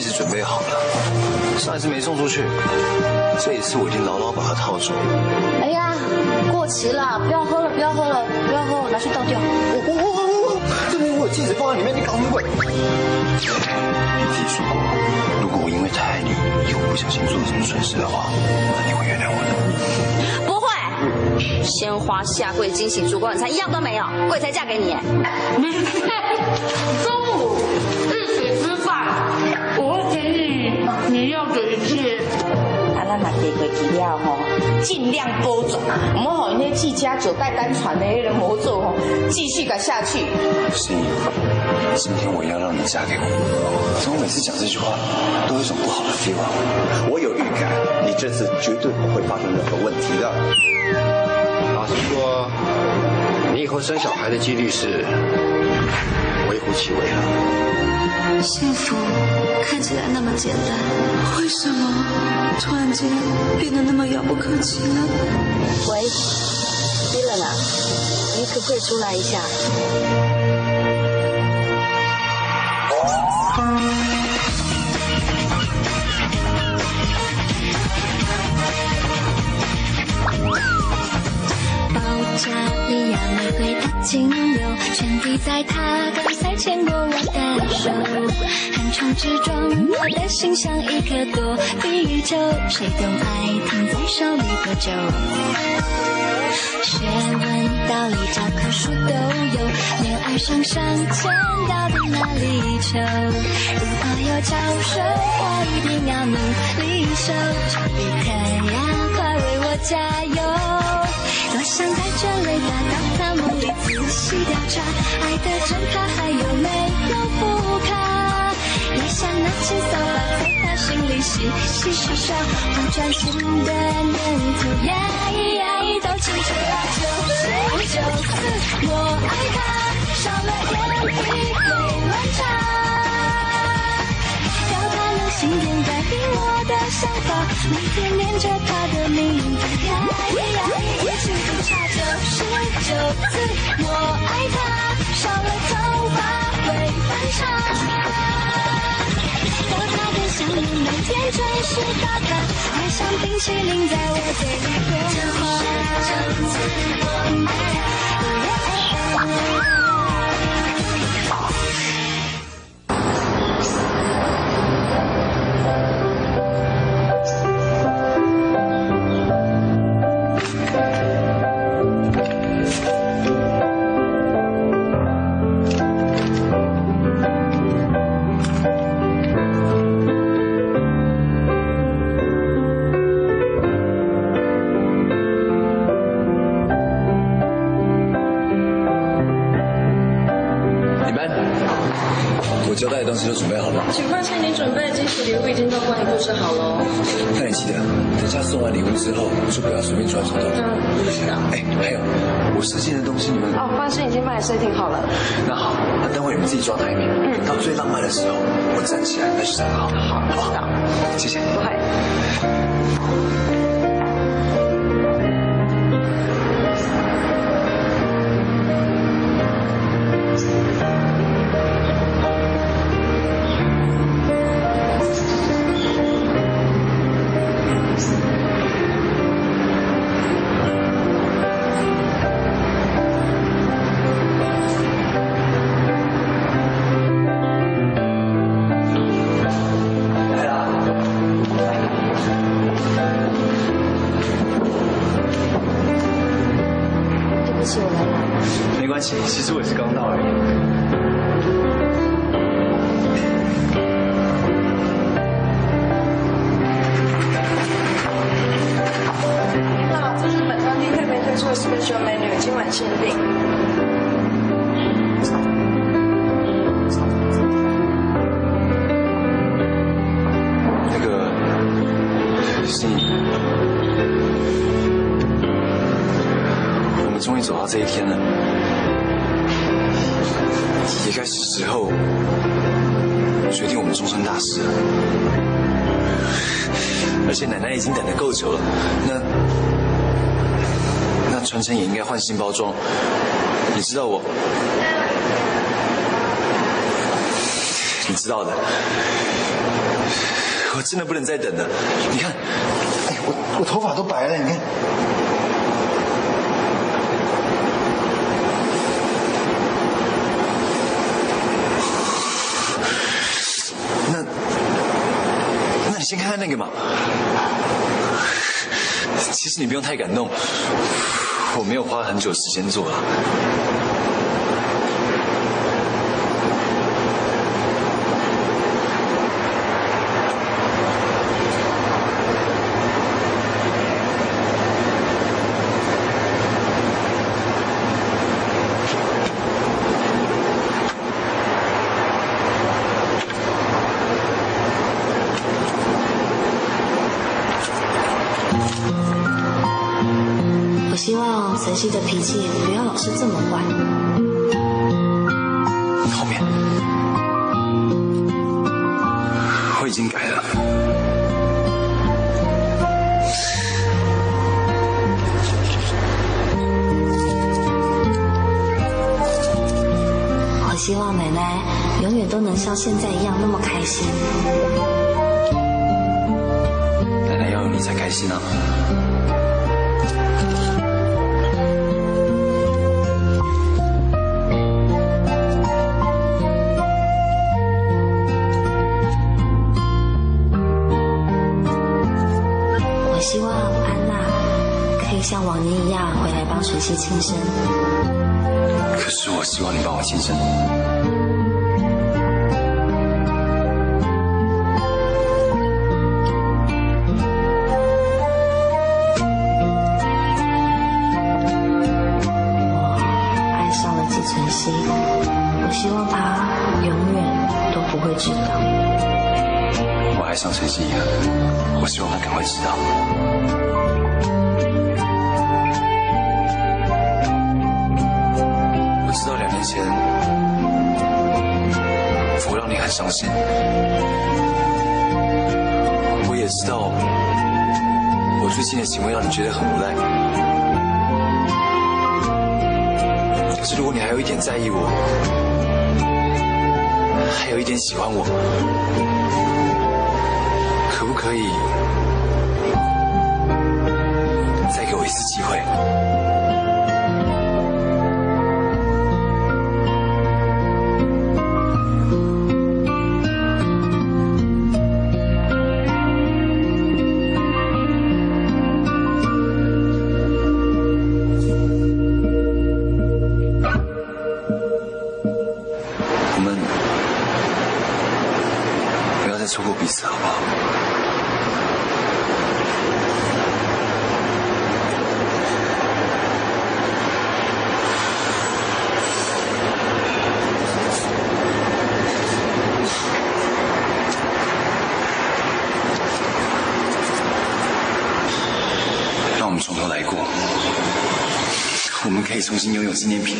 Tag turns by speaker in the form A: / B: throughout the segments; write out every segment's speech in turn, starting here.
A: 指准备好了，上一次没送出去，这一次我已经牢牢把它套住了。
B: 哎呀，过期了，不要喝了，不要喝了，不要喝了，拿去倒掉。
A: 我我我我我，这边我有戒指放在里面，你搞什么鬼？你自己说过，如果我因为太爱你，以后不小心做了什么蠢事的话，那你会原谅我的。
B: 不会，鲜花下跪惊喜烛光晚餐一样都没有，跪才嫁给你。
C: 中午
B: 咱嘛地过去了吼，尽量多种，我们吼那季家九代单传的那个魔咒吼，继续改下去。
A: 心怡，今天我要让你嫁给我。怎么每次讲这句话都有一种不好的 feel 啊？
D: 我有预感，你这次绝对不会发生任何问题的。老实说，你以后生小孩的几率是微乎其微了。
E: 幸福看起来那么简单，为什么突然间变得那么遥不可及呢？
B: 喂，伊冷啊，你可不可以出来一下？
E: 保加利亚玫瑰的精油，全滴在他刚才牵过我的手。横冲直撞，我的心像一颗躲避球，谁懂爱停在手里多久？学问道理教科书都有，恋爱上上签到底哪里求？如果有教授，我一定要努力修，丘比特呀，快为我加油！多想带着雷达到他梦里仔细调查，爱的真卡还有没有副卡？也想拿起扫把在他心里洗洗刷刷，不专心的念头呀呀都清楚了，九十九次我爱他，少了点体会乱差。要他能心电感应我的想法，每天念着他的名字呀呀，也许不差九十九次我爱他，少了头发会翻叉。和他的相遇每天准时打卡，爱像冰淇淋在我嘴里融化。九十九次我爱他。
A: 之后，就不要随便抓手动。
C: 当然不知道。
A: 哎，还有，我设计的东西你们……
C: 哦，放心，已经帮你设定好了。
A: 那好，那等会你们自己抓台面。嗯，到最浪漫的时候，我站起来那就站好。好，好不好？谢谢。
C: 不会。
A: 新包装。你知道我，你知道的。我真的不能再等了。你看，哎，我我头发都白了，你看。那，那你先看看那个嘛。其实你不用太感动，我没有花很久时间做了。
F: 晨曦的脾气不要老是这么坏。
A: 后面，我已经改了。
F: 我希望奶奶永远都能像现在一样那么开心。
A: 奶奶要有你才开心啊！
F: 可
A: 是我希望你帮我庆生。
F: 我爱上了季晨曦，我希望他永远都不会知道。
A: 我爱上陈曦怡了，我希望他赶快知道。我最近的行为让你觉得很无奈。可是如果你还有一点在意我，还有一点喜欢我，可不可以再给我一次机会？们可以重新拥有纪念品，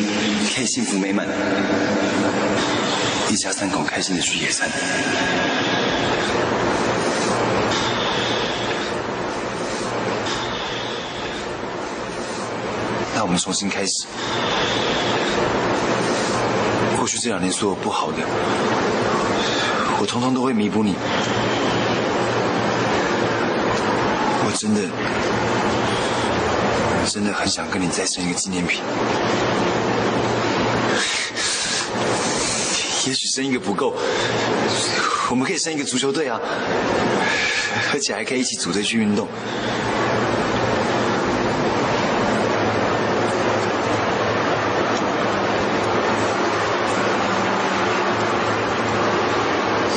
A: 可以幸福美满，一家三口开心的去野餐。那我们重新开始。过去这两年所有不好的，我通通都会弥补你。我真的。真的很想跟你再生一个纪念品，也许生一个不够，我们可以生一个足球队啊，而且还可以一起组队去运动。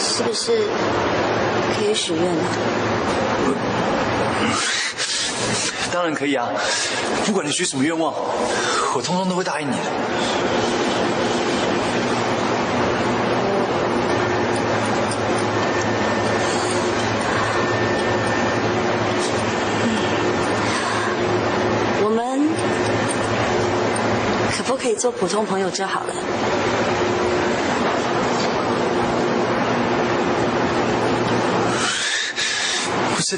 F: 是不是可以许愿了？
A: 当然可以啊，不管你许什么愿望，我通通都会答应你的。
F: 我们可不可以做普通朋友就好了？
A: 不是，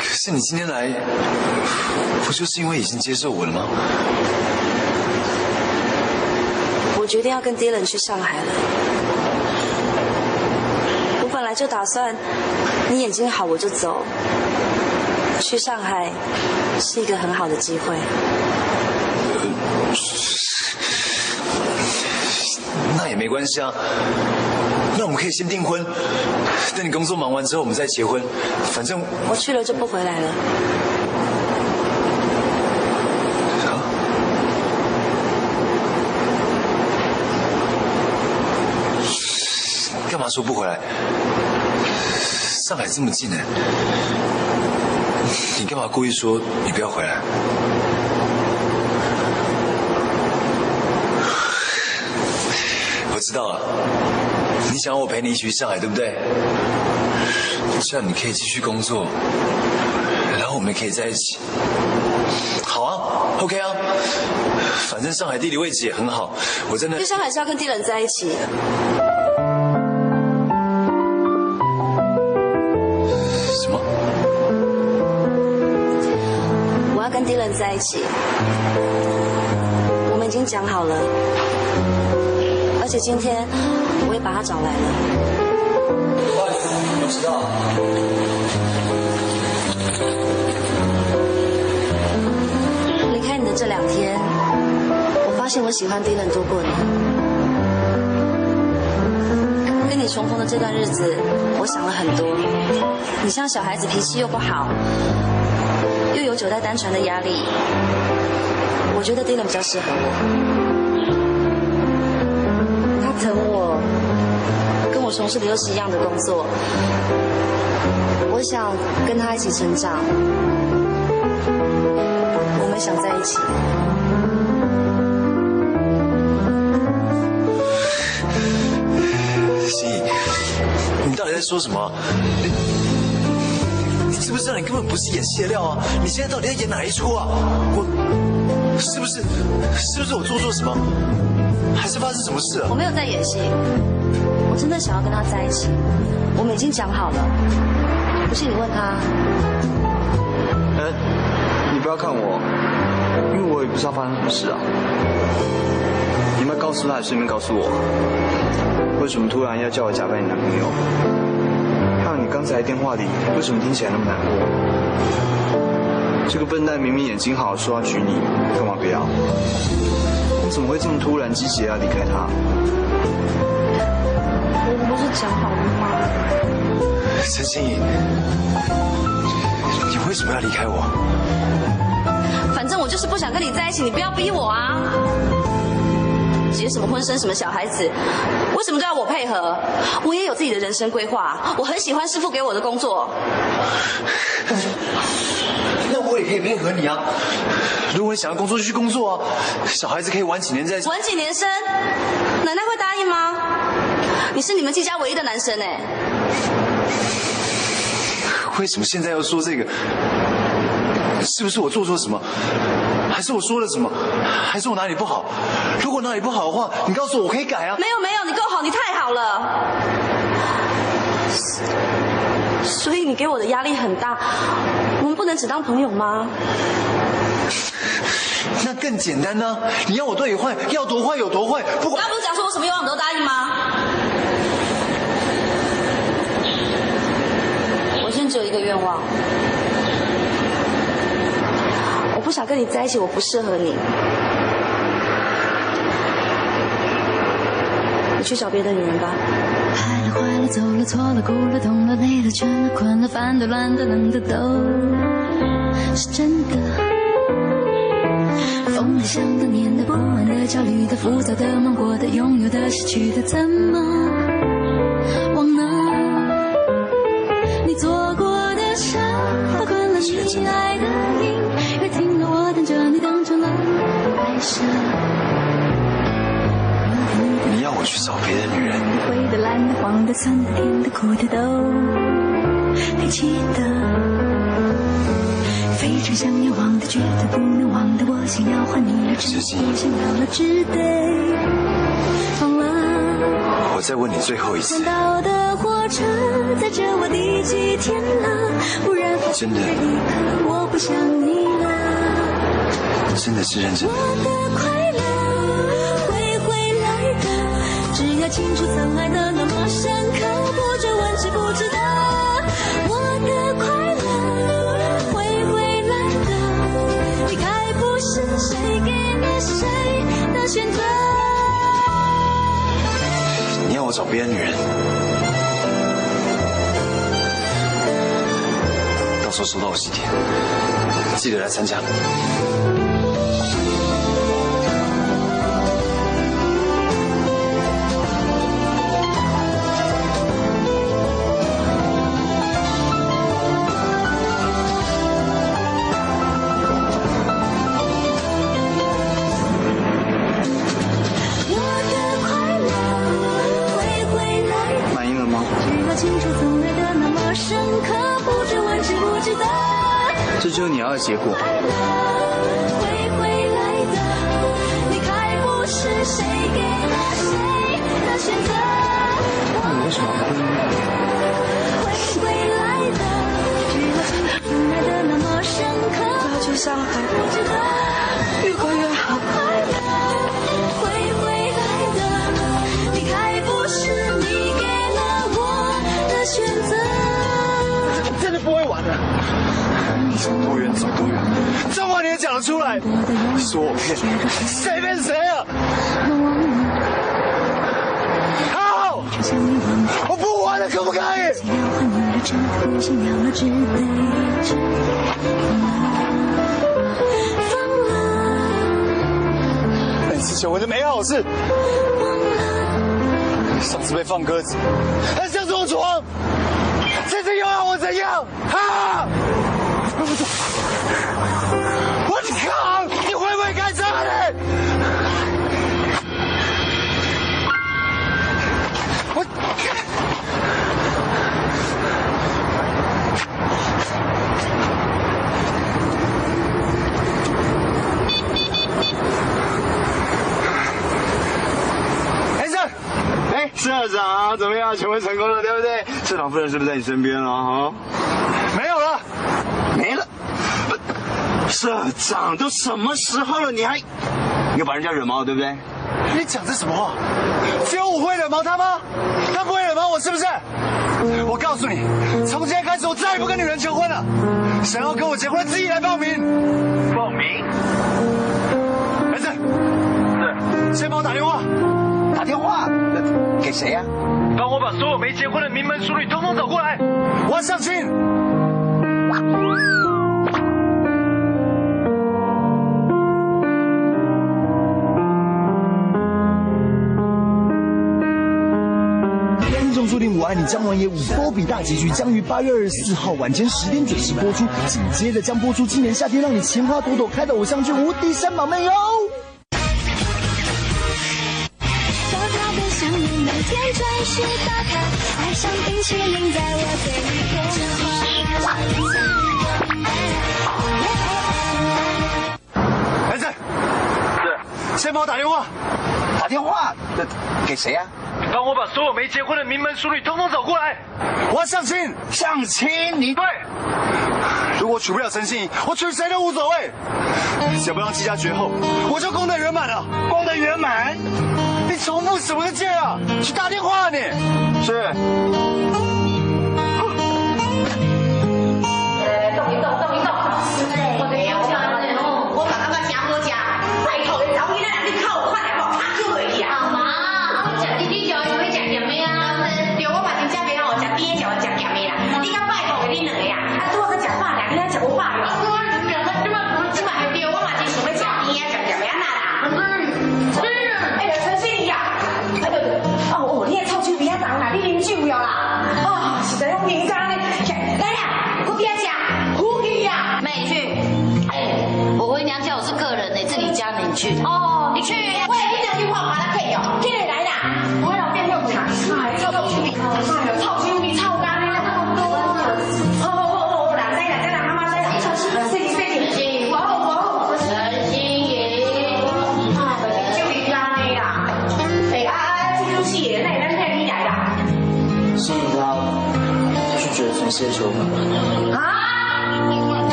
A: 可是你今天来，不就是因为已经接受我了吗？
F: 我决定要跟 Dylan 去上海了。我本来就打算，你眼睛好我就走。去上海是一个很好的机会。
A: 那也没关系啊。那我们可以先订婚，等你工作忙完之后，我们再结婚。反正
F: 我去了就不回来了。
A: 啊，干嘛说不回来？上海这么近呢，你干嘛故意说你不要回来？我知道了，你想要我陪你一起去上海，对不对？这样你可以继续工作，然后我们也可以在一起。好啊，OK 啊，反正上海地理位置也很好，我真的
F: 去。上海是要跟 Dylan 在一起。
A: 什么？
F: 我要跟 Dylan 在一起，我们已经讲好了，而且今天我把他找来了。
A: 我知道。
F: 离开你的这两天，我发现我喜欢 Dylan 多过你。跟你重逢的这段日子，我想了很多。你像小孩子，脾气又不好，又有久待单传的压力，我觉得 Dylan 比较适合我。我从事的又是一样的工作，我想跟他一起成长。我们想在一起。
A: 心怡，你到底在说什么？你你知不知道你根本不是演戏的料啊？你现在到底在演哪一出啊？我是不是是不是我做错什么？还是发生什么事了
F: 我？没有在演戏，我真的想要跟他在一起。我们已经讲好了，不信你问他。
G: 哎，你不要看我，因为我也不知道发生什么事啊。你们告诉他，顺便告诉我，为什么突然要叫我假扮你男朋友？还有你刚才电话里为什么听起来那么难过？这个笨蛋明明眼睛好，说要娶你，干嘛不要？你怎么会这么突然积极地要离开他？
F: 我们不是讲好了吗？
A: 陈心怡，你为什么要离开我？
F: 反正我就是不想跟你在一起，你不要逼我啊！结什么婚生什么小孩子，为什么都要我配合？我也有自己的人生规划，我很喜欢师傅给我的工作。
A: 可以配合你啊。如果你想要工作就去工作啊，小孩子可以晚几年再。
F: 晚几年生，奶奶会答应吗？你是你们季家唯一的男生哎，
A: 为什么现在要说这个？是不是我做错什么？还是我说了什么？还是我哪里不好？如果哪里不好的话，你告诉我，我可以改啊。
F: 没有没有，你够好，你太好了。所以你给我的压力很大，我们不能只当朋友吗？
A: 那更简单呢、你要我对你坏，要多坏有多坏，不管
F: 刚刚不是讲说我什么愿望你都答应吗？我现在只有一个愿望，我不想跟你在一起，我不适合你。你去找别的女人吧。
E: 爱了、坏了、走了、错了、哭了、痛了、累了、倦了、困了、烦的、乱的、冷的，都是真的。疯的、想的、念的、不安的、焦虑的、浮躁的、忙过的、拥有的、失去的，怎么忘呢？你做过的事，包括了你
A: 真的。
E: 爱的音乐停了，我等着你等成了白色。
A: 我去找别的女人，
E: 灰的、蓝的、黄的、酸的、甜的、苦的都还记得。非常想要忘的，绝对不能忘的，我想要换你了，只
A: 知己
E: 我想要了，只得忘了。
A: 我再问你最后一次，
E: 到的火车载着我第几天了？不然
A: 真的
E: 这一刻我不想你了。
A: 真的是认真的。
E: 的，只要清楚曾爱的那么深刻，不追问知不值得。我的快乐会回来的，离开不是谁给了谁的选择。
A: 你要我找别的女人，到时候收到我喜帖，记得来参加。
E: 只要清楚曾爱的那么深刻，不知问值不值得。
H: 这就是你要的结果。
E: 快乐会回来的，离开不是谁给了谁的选择。
H: 那你为什么不婚姻？
E: 会回来的，只要清楚曾爱的那么深刻，
F: 要去上海，
E: 不值得。
F: 越快越好。
E: 的不
H: 会玩的。走多远走多远，这话你也讲得出来？你说我骗你，谁骗谁啊？好，我不玩了，可不可以？本次求婚的美好事，上次被放鸽子，还想着我床，这次又要我怎样？啊！我靠！你会不会开车啊你？我。哎，社，哎，社长怎么样？求婚成功了，对不对？社长夫人是不是在你身边了啊？没有了，没了。社长都什么时候了，你还你又把人家惹毛了，对不对？你讲这什么话？只有我会惹毛他吗？他不会惹毛我，是不是？我告诉你，从今天开始，我再也不跟女人求婚了。想要跟我结婚，自己来报名。报名？儿子，是，先帮我打电话。打电话？给谁呀、帮我把所有没结婚的名门淑女通通找过来，我要相亲。
I: 听众注定我爱你将完也五波比大结局将于八月二十四号晚间十点准时播出，紧接着将播出今年夏天让你情花朵朵开的偶像剧《无敌三宝妹》哟。
E: 准时打卡，爱上冰淇淋在我嘴里变化。
H: 儿子，是，先帮我打电话。打电话？那给谁呀、帮我把所有没结婚的名门淑女通通找过来，我要相亲。相亲？你对。如果娶不了陈心怡，我娶谁都无所谓，只要不让季家绝后，我就功德圆满了。功德圆满？重复什么劲啊？去打电话啊你。是。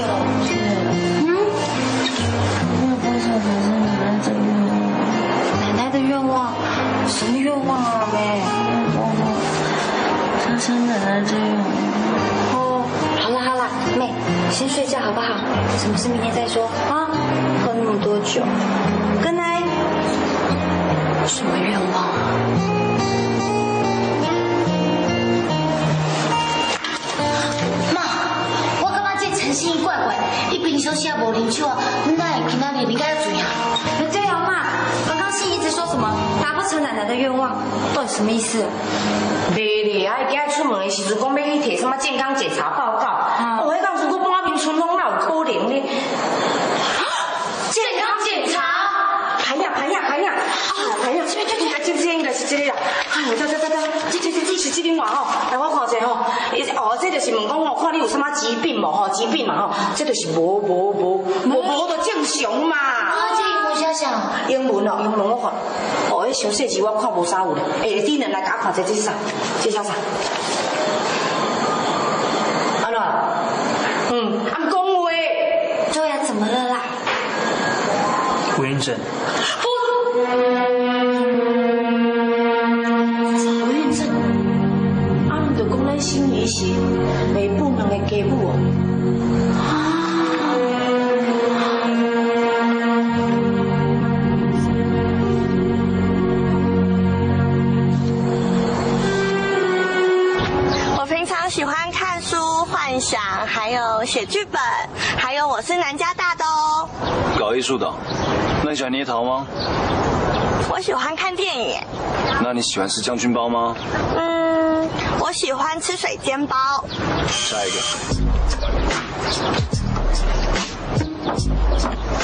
H: 多酒，嗯，
F: 那多少才是奶奶的愿望？奶奶的愿望？什么愿望啊，妹？达成奶奶的愿望。哦，好了好了，妹，先睡觉好不好？什么事明天再说啊？喝那么多酒，跟奶。什么愿望啊？
H: 心怡怪怪，伊平常时也无啉酒啊，哪会今仔日应该要醉啊？
F: 对啊，妈，刚刚信一直说什么达不成奶奶的愿望，到底什么意思？
H: 袂咧，啊，今日出门的时候讲要去摕什么健康检查报告，我迄当时我半面春风，哪有可能呢？健康检查，排呀排呀排呀，啊排呀，这这这这这应该是这个啦。哎，走走走走，这这这这是这边话吼，来我看一下吼，伊哦，这就是问讲吼，看你有什么疾病无吼，疾病嘛吼，这就是无无无无无就正常嘛。啊，这英文写啥？英文哦，英文我看，哦，迄小细字我看无啥有咧。诶，你人来甲我看一下这是啥？这写啥？安怎？嗯，啊，讲话。
F: 对呀，怎么了啦？
G: 不孕症。
J: 写剧本，还有我是南加大的哦。
A: 搞艺术的，那你喜欢捏陶吗？
J: 我喜欢看电影，
A: 那你喜欢吃将军包吗？
J: 嗯，我喜欢吃水煎包。
A: 下一个。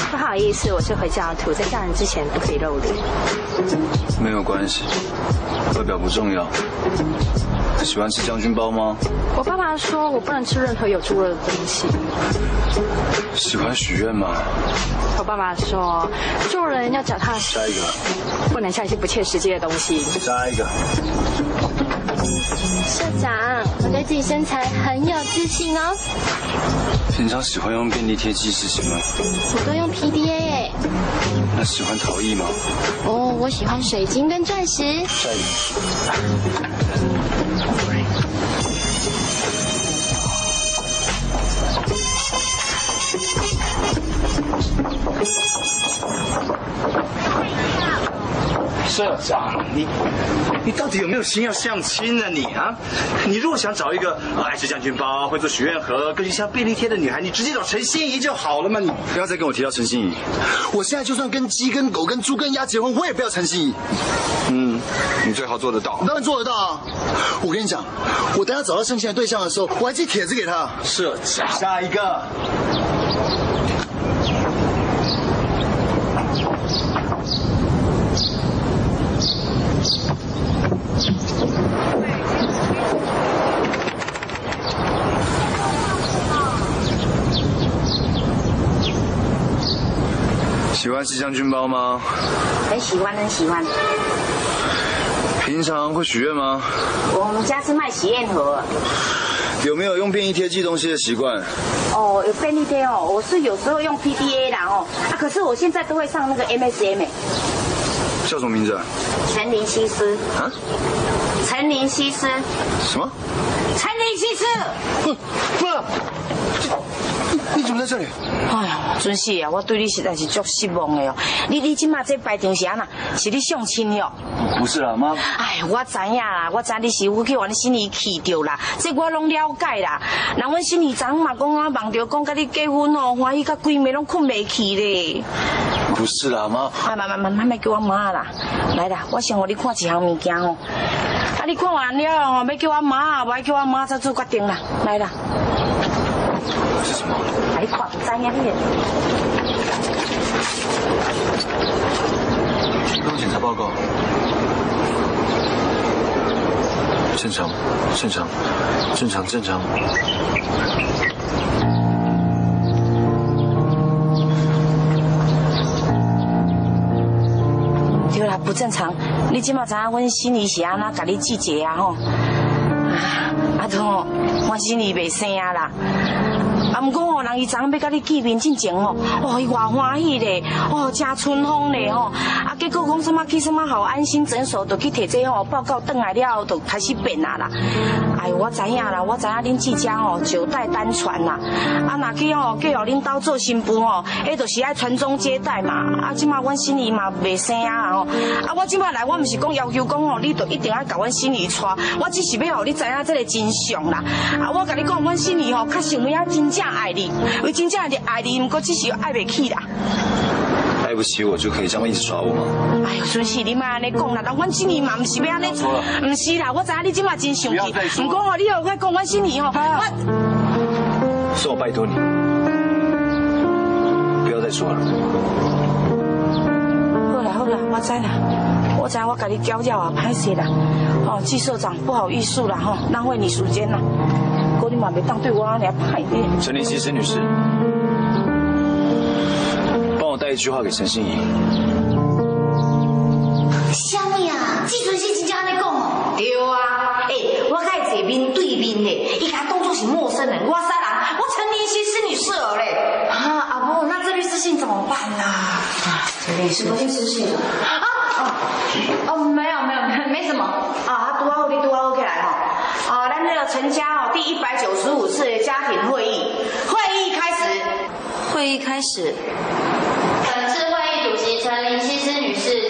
K: 不好意思，我是回教徒，在嫁人之前不可以露脸。
A: 没有关系，外表不重要。喜欢吃将军包吗？
K: 我爸爸说我不能吃任何有猪肉的东西。
A: 喜欢许愿吗？
K: 我爸爸说做人要脚踏实
A: 下一个。
K: 不能相信不切实际的东西。
A: 下一个。
F: 社长，我对自己身材很有自信哦。
A: 平常喜欢用便利贴记事情吗？
F: 我都用 PDA 耶。
A: 那喜欢陶艺吗？
F: 哦，我喜欢水晶跟钻石。
A: 下一个。
L: 社长，你你到底有没有心要相亲呢？你啊，你如果想找一个爱吃将军包、会做许愿盒、更像便利贴的女孩，你直接找陈心怡就好了嘛！你
A: 不要再跟我提到陈心怡。
M: 我现在就算跟鸡、跟狗、跟猪、跟鸭结婚，我也不要陈心怡。
N: 嗯，你最好做得到。
M: 当然做得到啊！我跟你讲，我等下找到相亲的对象的时候，我还寄帖子给他。
L: 社长，下一个。
A: 喜欢吃将军包吗？
H: 很喜欢，很喜欢。
A: 平常会许愿吗？
H: 我们家是卖喜宴盒。
A: 有没有用便利贴寄东西的习惯？
H: 哦，有便利贴哦，我是有时候用 PDA 啦哦，啊，可是我现在都会上那个 MSM。
A: 叫什么名字啊？
H: 陈林西施。
A: 啊？
H: 陈林西施。
A: 什么？
H: 陈林西施。
M: 不，不，你怎么在这里？
H: 哎呀，准是啊，我对你实在是足失望的哦。你你今嘛这摆场是安那？是你相亲哟？
A: 不是啦，妈。
H: 哎，我知影啦，我知你是我去阮心里气着啦，这我拢了解啦。人阮心里昨嘛讲啊，梦着讲甲你结婚哦，欢喜甲闺蜜拢困袂去咧。
A: 不是啦，妈。
H: 哎，慢慢慢慢，别叫我妈啦。来啦，我先互你看一项物件哦。啊，你看完了哦，要叫我妈，无爱叫我妈再做决定啦。来啦。
A: 是什么？
H: 三眼片。抽血
A: 检查报告，正常，正常，正常，正常。
H: 对了，不正常。你今嘛查我心里是啊？那跟你拒绝呀吼？阿通，我心里袂声啦。啊，毋过吼，人伊昨昏要甲你见面进前吼，哇，伊偌欢喜咧，哦，真春风咧吼。啊，结果讲什么去什么好安心诊所，就去摕这吼报告，转来了后就开始变啊啦。哎，我知影啦，我知影恁即家吼九代单传啦。啊，若去吼叫互恁兜做新妇吼，迄就是爱传宗接代嘛。啊，即马阮心里嘛袂生啊吼。啊，我即马来，我毋是讲要求讲吼，你就一定要甲阮心里娶，我只是要互你知影这个真相啦。啊，我甲你讲，阮心里吼较想要真正爱你，我真正的爱你，不过只是爱不起啦。
A: 爱不起我就可以这么一直耍我吗？
H: 哎呦，顺势你妈安尼讲啦，但阮心里嘛毋是要安尼，
A: 错了
H: 毋是啦，我知影你即马真生气。
A: 不要再，说。
H: 毋过哦，你又快讲阮心里哦，我
A: 是我拜托你，不要再说了。
H: 好啦好啦，我知啦，我知我甲你教教啊，歹势啦，哦，季社长不好意思啦吼，浪费你时间啦，不过你嘛袂当对我安尼歹咧。
A: 陈林西施女士，帮我带一句话给陈心怡。
B: 什么啊？季存希真正安尼讲哦？
O: 对啊，哎、我甲伊坐面对面嘞，伊甲我当作是陌生人，我啥人？我陈林希是女士儿嘞。
H: 啊，阿婆，那这律师信怎么办呢？
O: 律师律师信
H: 啊
O: 哦哦，没有没有没没什么
H: 啊，拄好你拄好起来吼。啊，咱这个陈家哦，第一百九十五次的家庭会议，会议开始。
F: 会议开始。
P: 本次会议主席陈林西施女士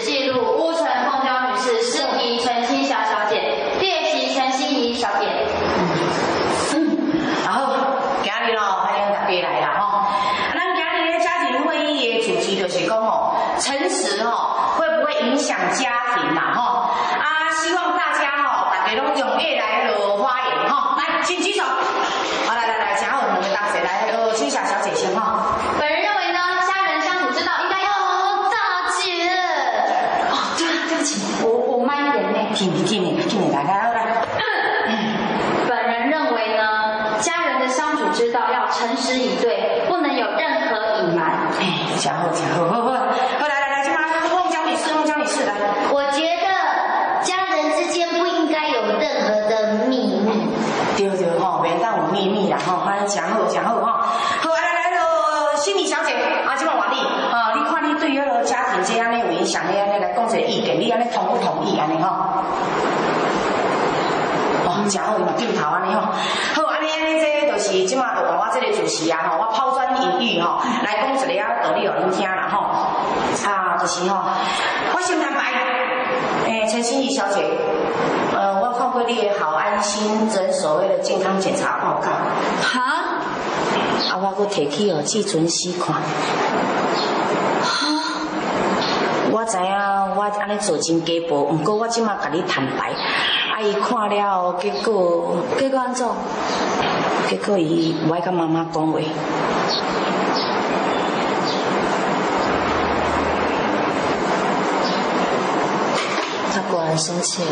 H: 我我慢一点呢。听你听你听你来来来来。
P: 本人认为呢，家人的相处之道要诚实以对，不能有任何隐瞒。
H: 哎，讲好讲好，好好，好来来来，今晚孟江女士，孟江女士来。
B: 我觉得家人之间不应该有任何的秘密。
H: 对对吼，免当有秘密啦吼，反正讲好讲好吼。好，来来来，呃，心理小姐，啊，今晚换你，啊，你看你对迄个家庭这安尼有影响，你安尼来讲一个意见，你安尼同不同意安尼吼？哦，讲好嘛，点头安尼吼。好，安尼安尼这就是即马就换我这个主持啊吼，我抛砖引玉吼，来讲一个啊道理互恁听啦吼。啊，就是吼，我先坦白，诶、陈心怡小姐。呃，我看过你的好安心诊所谓的健康检查报告。
F: 哈？
H: 啊，我搁摕去互季存希看。我知影我安尼做真假薄，毋过我即马甲你坦白，啊伊看了后，结果
F: 结果安怎？
H: 结果伊无爱甲妈妈讲话。
F: 生气了。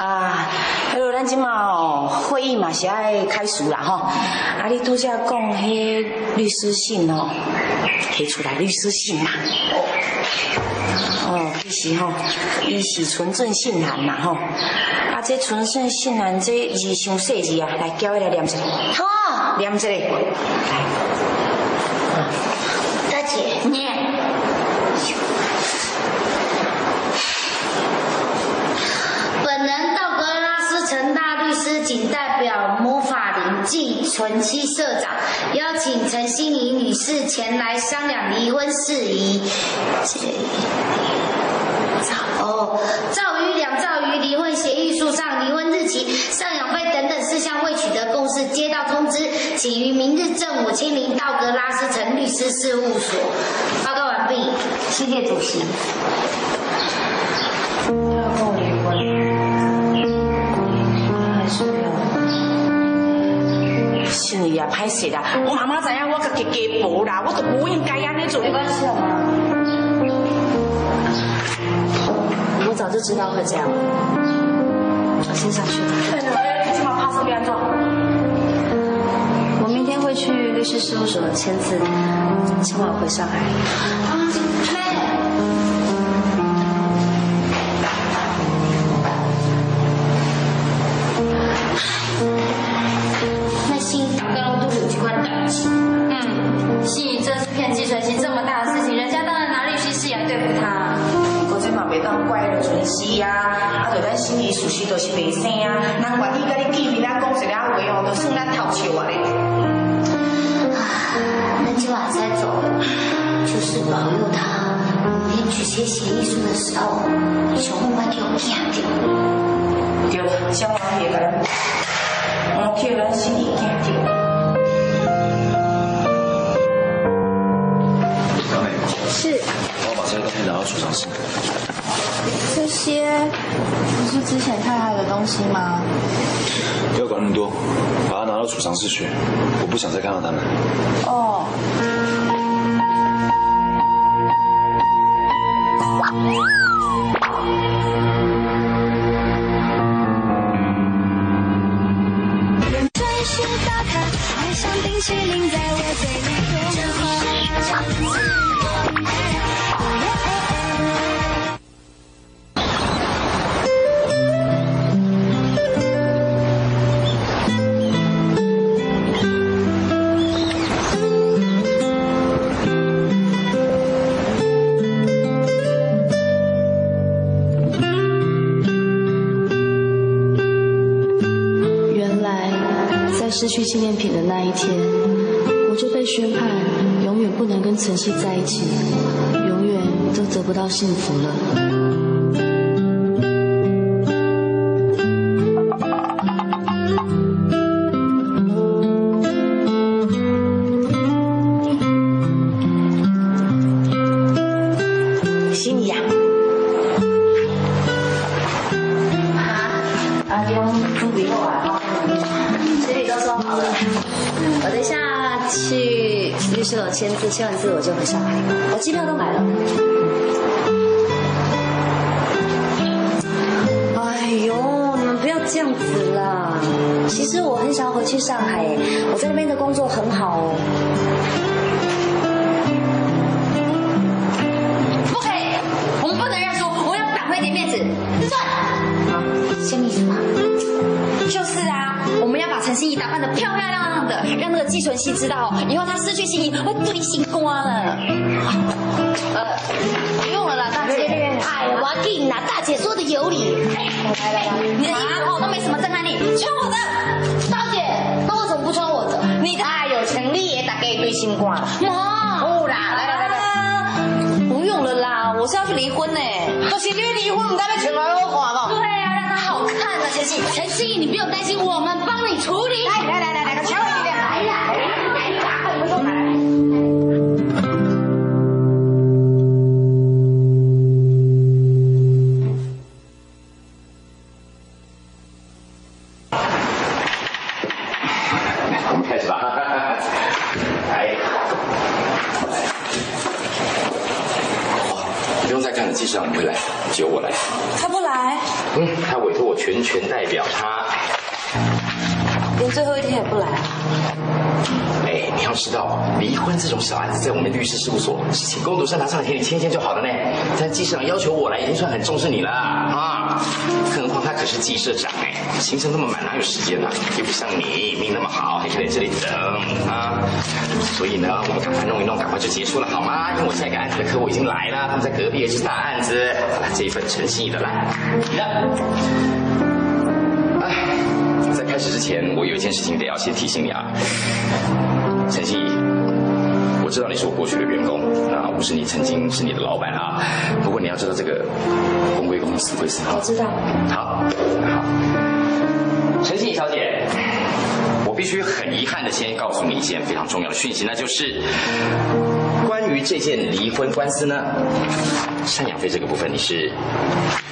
H: 啊，迄落咱即嘛哦，会议嘛是爱开始啦吼。啊，你拄则讲迄律师信哦，提出来律师信嘛。哦，其实吼，伊是纯正信函嘛吼。啊，这纯正信函这字伤细字啊，来叫伊来念一下。
B: 好，
H: 念一下。来，
B: 大姐，
H: 念。
B: 本人道格拉斯陈大律师仅代表魔法林季纯七社长，邀请陈心怡女士前来商量离婚事宜。赵哦，照于两照于离婚协议书上离婚日期、赡养费等等事项未取得共识，接到通知，请于明日正午亲临道格拉斯城律师事务所。报告完毕，谢谢主席。
H: 歹势啦！我妈妈知影我家己家暴啦，我都不应该安尼做。
Q: 没关系，好吗？
P: 我早就知道会这样，我先下去了。
H: 对了，你怎么怕什么安装？
P: 我明天会去律师事务所签字，签完回上海。
H: 啊，
B: 去写协议书的时候，小木把给我骗掉。
H: 对了，小王爷甲咱，我叫咱心里惊着。
A: 小美，
P: 是，
A: 帮我把这些东西拿到储藏室。
F: 这些不是之前太太的东西吗？
A: 不要管那么多，把它拿到储藏室去，我不想再看到他们。
F: 哦。纪念品的那一天，我就被宣判永远不能跟晨曦在一起，永远都得不到幸福了。
P: 签，完字我就回上海。我机票都买了。哎呦，你们不要这样子啦！其实我很想回去上海，我在那边的工作很好哦。失去心仪会对心瓜了。呃，不用了啦，大姐。
B: 哎呀，我紧啦，大姐说的有理。
P: 来来来，你的衣服哦都没什么震撼力，穿我的。
B: 大姐，那为什么不穿我的？
P: 你的
B: 哎呦，请你也打给对心瓜。
P: 妈，
B: 哦啦，来来来来，
P: 不用了啦，我是要去离婚呢。
B: 就是你离婚，唔得要穿来好看
P: 对啊，让他好看啊，陈曦。
B: 陈曦，你不用担心，我们
P: 他
R: 委托我全权代表他。
P: 连最后一天也不来啊。
R: 哎，你要知道，离婚这种小案子，在我们律师事务所是请工读生拿上来给你签签就好了呢。但技师长要求我来，已经算很重视你了啊。更何况他可是技社长哎，行程那么满，哪有时间呢、又不像你命那么好，还可以在这里等啊。所以呢，我们赶快弄一弄，赶快就结束了好吗？因为我下一个案子的客户已经来了，他们在隔壁也是大案子。好了，这一份诚心意的来，你的。哎，在开始之前，我有一件事情得要先提醒你啊。陈心怡，我知道你是我过去的员工，那我是你曾经是你的老板啊。不过你要知道这个公归公，私归私啊。
P: 我知道。
R: 好，好。陈心怡小姐，我必须很遗憾的先告诉你一件非常重要的讯息，那就是关于这件离婚官司呢，赡养费这个部分你是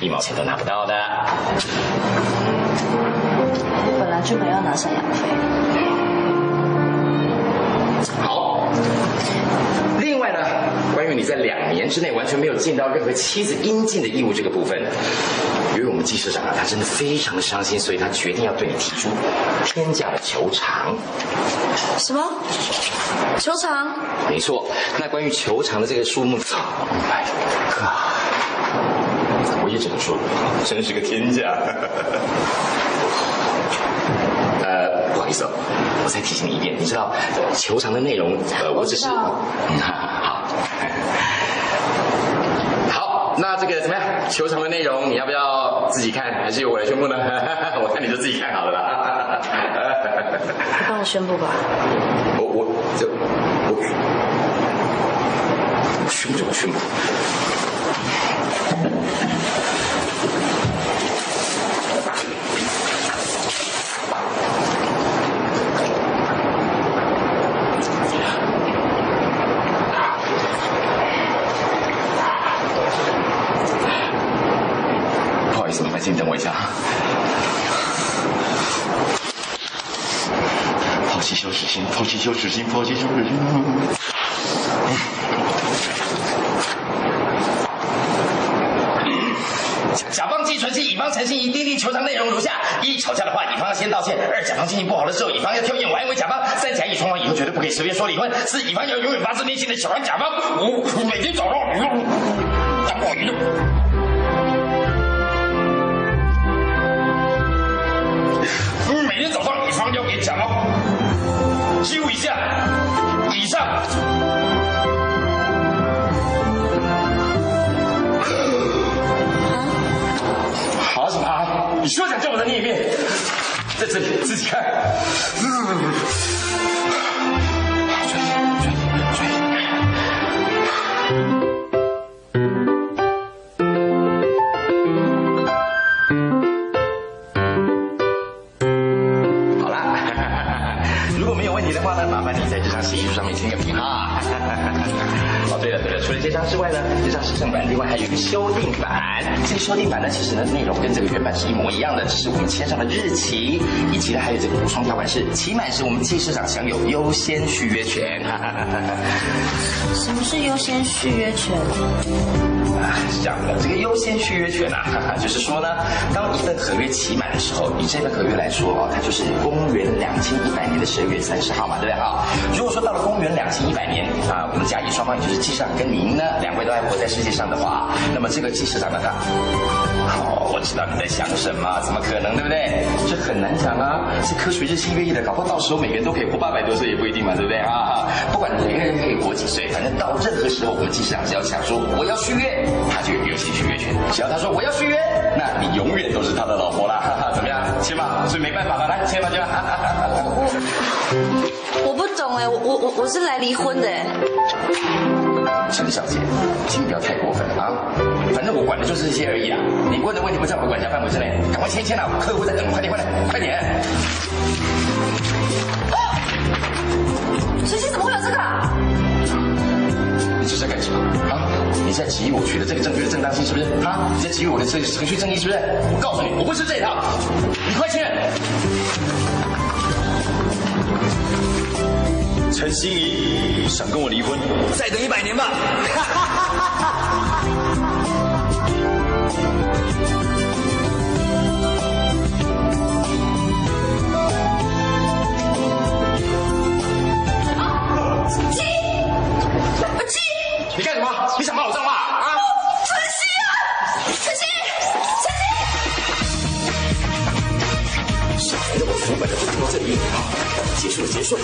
R: 一毛钱都拿不到的。
F: 我本来就没有拿赡养费。好。
R: 另外呢，关于你在两年之内完全没有尽到任何妻子应尽的义务这个部分，由于我们季师长啊，他真的非常的伤心，所以他决定要对你提出天价的求偿。
F: 什么？求偿？
R: 没错。那关于求偿的这个数目，一百个。我也只能说，真是个天价。呃，不好意思哦，我再提醒你一遍，你知道球场的内容，呃，我只是，嗯，好，好，那这个怎么样？球场的内容你要不要自己看，还是由我来宣布呢？我看你就自己看好了啦。
F: 你 帮我宣布吧。
R: 我我这我我宣布就我宣布。请等我一下。抛弃羞耻心，抛弃羞耻心，抛弃羞耻心。甲方季纯熙，乙方陈心怡，订定求偿内容如下：一、吵架的话，乙方要先道歉；二、甲方心情不好的时候，乙方要挑衅我安慰甲方；三、甲乙双方以后绝对不可以随便说离婚；四、乙方要永远发自内心的喜欢甲方；五、每天早上，打我一揪一下，以上。啊好什么啊？你休想叫我再念一遍，在这里自己看。之外呢，这张是正版，另外还有一个修订版。这个修订版呢，其实呢内容跟这个原版是一模一样的，只是我们签上了日期，以及呢还有这个补充条款是，期满时我们季市长享有优先续约权。
F: 什么是优先续约权？
R: 是这样的，这个优先续约权啊，哈 哈就是说呢，当一份合约期满的时候，以这份合约来说哦，它就是公元两千一百年的十二月三十号嘛，对不对哈？如果说到了公元两千一百年啊，我们甲乙双方，也就是季社长跟您呢，两位都还活在世界上的话，那么这个季社长呢，他，哦，我知道你在想什么，怎么可能，对不对？这很难讲啊，是科学日新月异的，搞不好到时候每个人都可以活八百多岁也不一定嘛，对不对啊？不管每个人可以活几岁，反正到任何时候，我们季社长只要想说我要续约，他就有优先续约权。只要他说我要续约，那你永远都是他的老婆啦，哈哈，怎么样？签吧，所以没办法了，来签吧，签吧。
F: 我不懂哎，我我我我是来离婚的哎。
R: 陈小姐，请你不要太过分了啊！反正我管的就是这些而已啊。你问的问题不在我管辖范围之内，赶快签签了，客户在等，快点快点快点！
F: 陈曦怎么会有这个啊？
R: 你在质疑我取得这个证据的正当性是不是？啊？你在质疑我的这个程序正义是不是？我告诉你，我不吃这一套，你快去！
A: 陈心怡想跟我离婚，再等一百年吧。
R: 你干什么？你想骂我脏话啊？
B: 晨曦啊，晨曦，晨曦。
R: 少来的我从本的就到这里啊！结束了，结束了。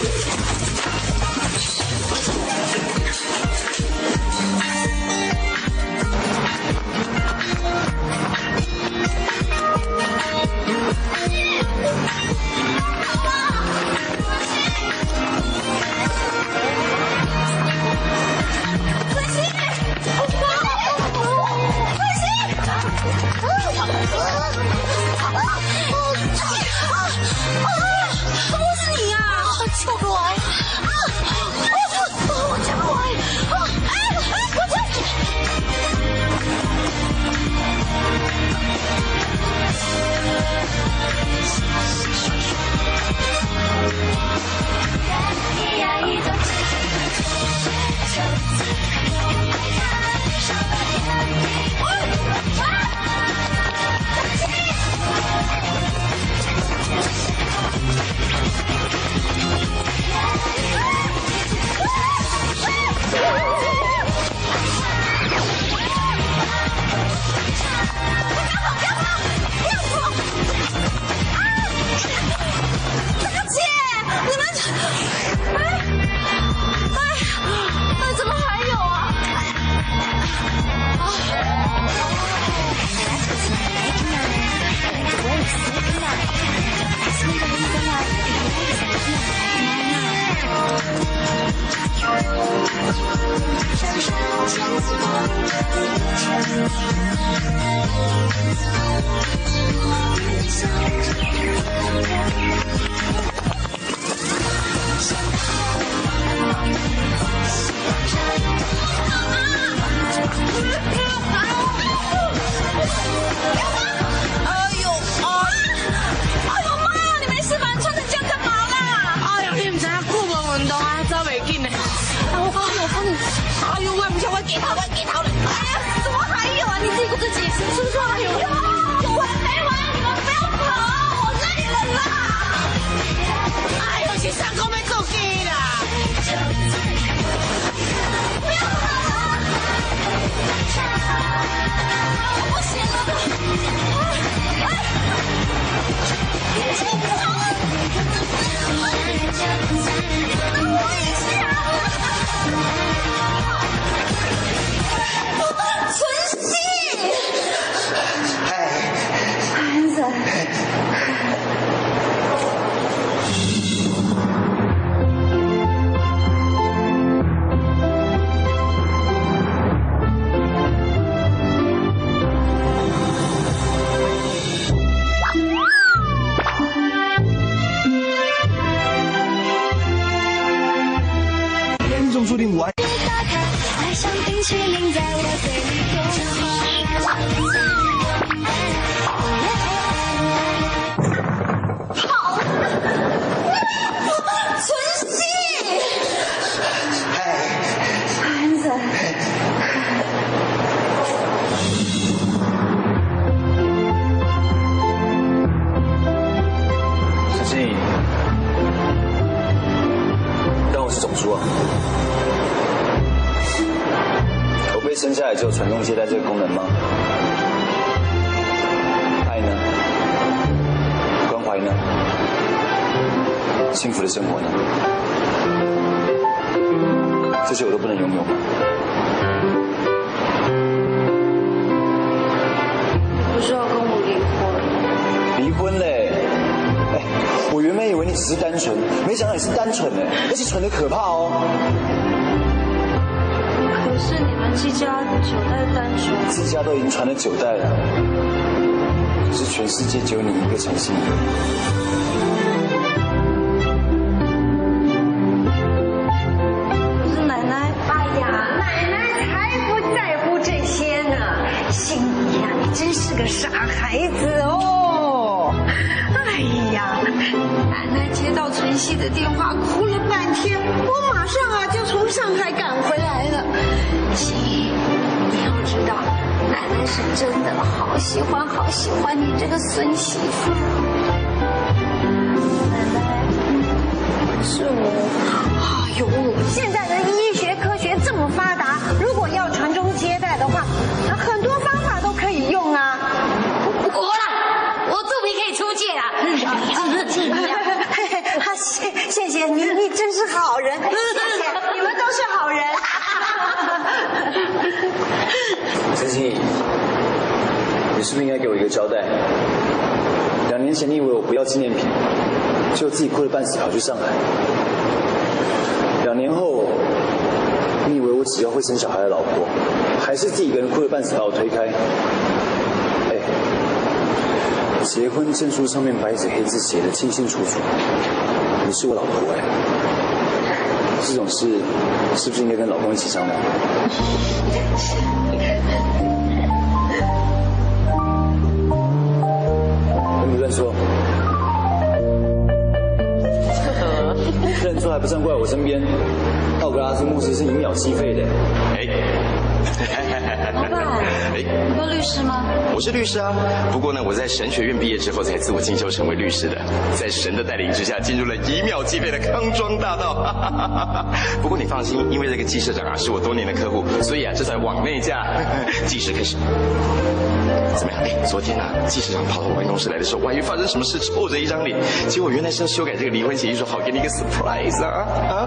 H: 的
A: 生活呢？这些我都不能拥有吗？
P: 不是要跟我离婚？
A: 离婚嘞！哎，我原本以为你只是单纯，没想到你是单纯哎，而且蠢的可怕哦。
P: 可是你们季家九代单纯，
A: 季家都已经传了九代了，可是全世界只有你一个诚心怡。
O: 孩子哦。哎呀，奶奶接到晨曦的电话，哭了半天，我马上啊就从上海赶回来了。心怡，你要知道，奶奶是真的好喜欢好喜欢你这个孙媳妇。
A: 前你以为我不要纪念品，结果自己哭得半死跑去上海。两年后，你以为我只要会生小孩的老婆，还是自己一个人哭得半死把我推开？哎，结婚证书上面白纸黑字写的清清楚楚，你是我老婆哎。这种事是不是应该跟老公一起商量？认错？认错还不算过来我身边？道格拉斯牧师是以秒计费的。
R: 哎，
P: 老板，你不律师吗？
R: 我是律师啊，不过呢，我在神学院毕业之后才自我进修成为律师的，在神的带领之下，进入了以秒计费的康庄大道。不过你放心，因为这个季社长啊是我多年的客户，所以啊这才往内价。计时开始。怎么样？哎，昨天啊，季社长跑到我办公室来的时候，我还以为发生什么事，臭着一张脸，结果原来是要修改这个离婚协议，说好给你一个 surprise 啊啊！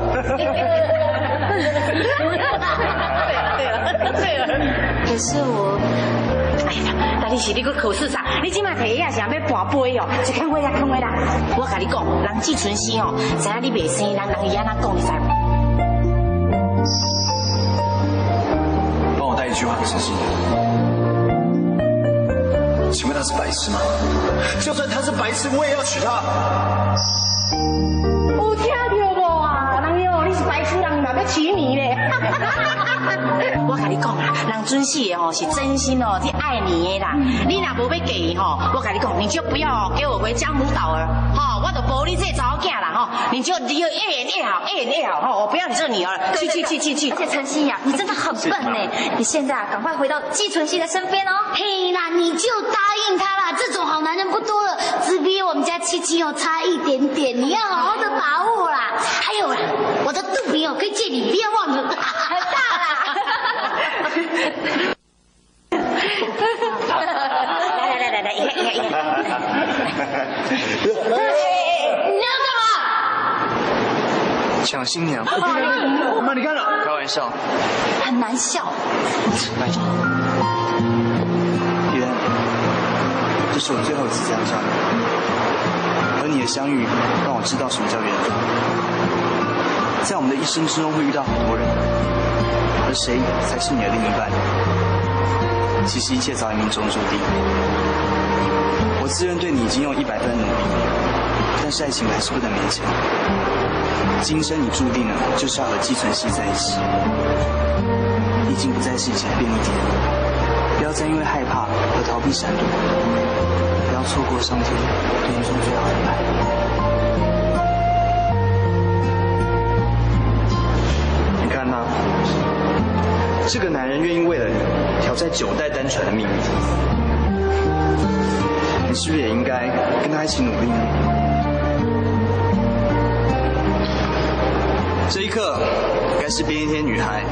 H: 对了，
P: 可是我，
H: 哎呀，那你是你个口试上，你今晚提呀是要跋杯哦，就看我啦，看我啦。我跟你讲，人季存心哦，知影你袂生人，人伊安那讲，你知无？
A: 帮我带一句话给陈心。
G: 请问他是白痴吗？就算他是白痴，我也要娶她。
H: 有听到无啊？人哟，你是白痴人，嘛要娶你嘞？我跟你讲啊，人尊师的吼是真心哦，是爱你的啦。你若无要嫁伊吼，我跟你讲，你就不要给我回江湖岛儿，吼，我就保你这查某囝啦吼，你就你就越演越好，越演越好吼，我不要你这个女儿，去去去去去。
B: 而且陈曦呀，你真的很笨呢，你现在啊，赶快回到季纯曦的身边哦。嘿啦，你就答应他啦，这种好男人不多了，只比我们家七七哦差一点点，你要好好的把握啦。还有啊，我的肚皮哦可以借你，不要忘了，很大啦。
H: 来来来来来，一看一看一看。
B: 你要干嘛？
G: 抢新娘。
B: 哦
G: 妈，你看了？开玩笑。
B: 很难笑。
G: 圆，这是我最后一次这样叫你。和你的相遇，让我知道什么叫缘分。在我们的一生之中会遇到很多人，而谁才是你的另一半？其实一切早已命中注定。我自认对你已经用一百分努力，但是爱情还是不能勉强。今生你注定了就是要和季存希在一起。已经不再是以前的便利店，不要再因为害怕而逃避闪躲，不要错过上天对你做最好的安排。你看呐、这个男人愿意为了你挑战九代单传的命运，你是不是也应该跟他一起努力呢？这一刻，该是便利贴女孩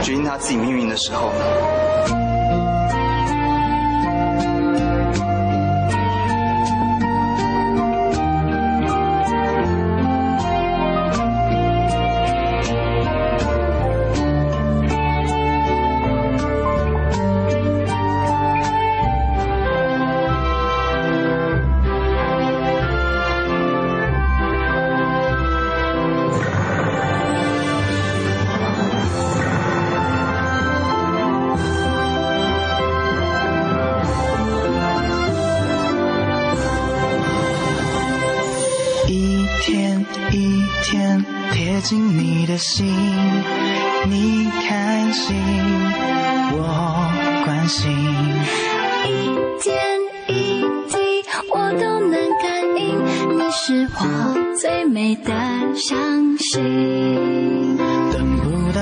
G: 决定她自己命运的时候了。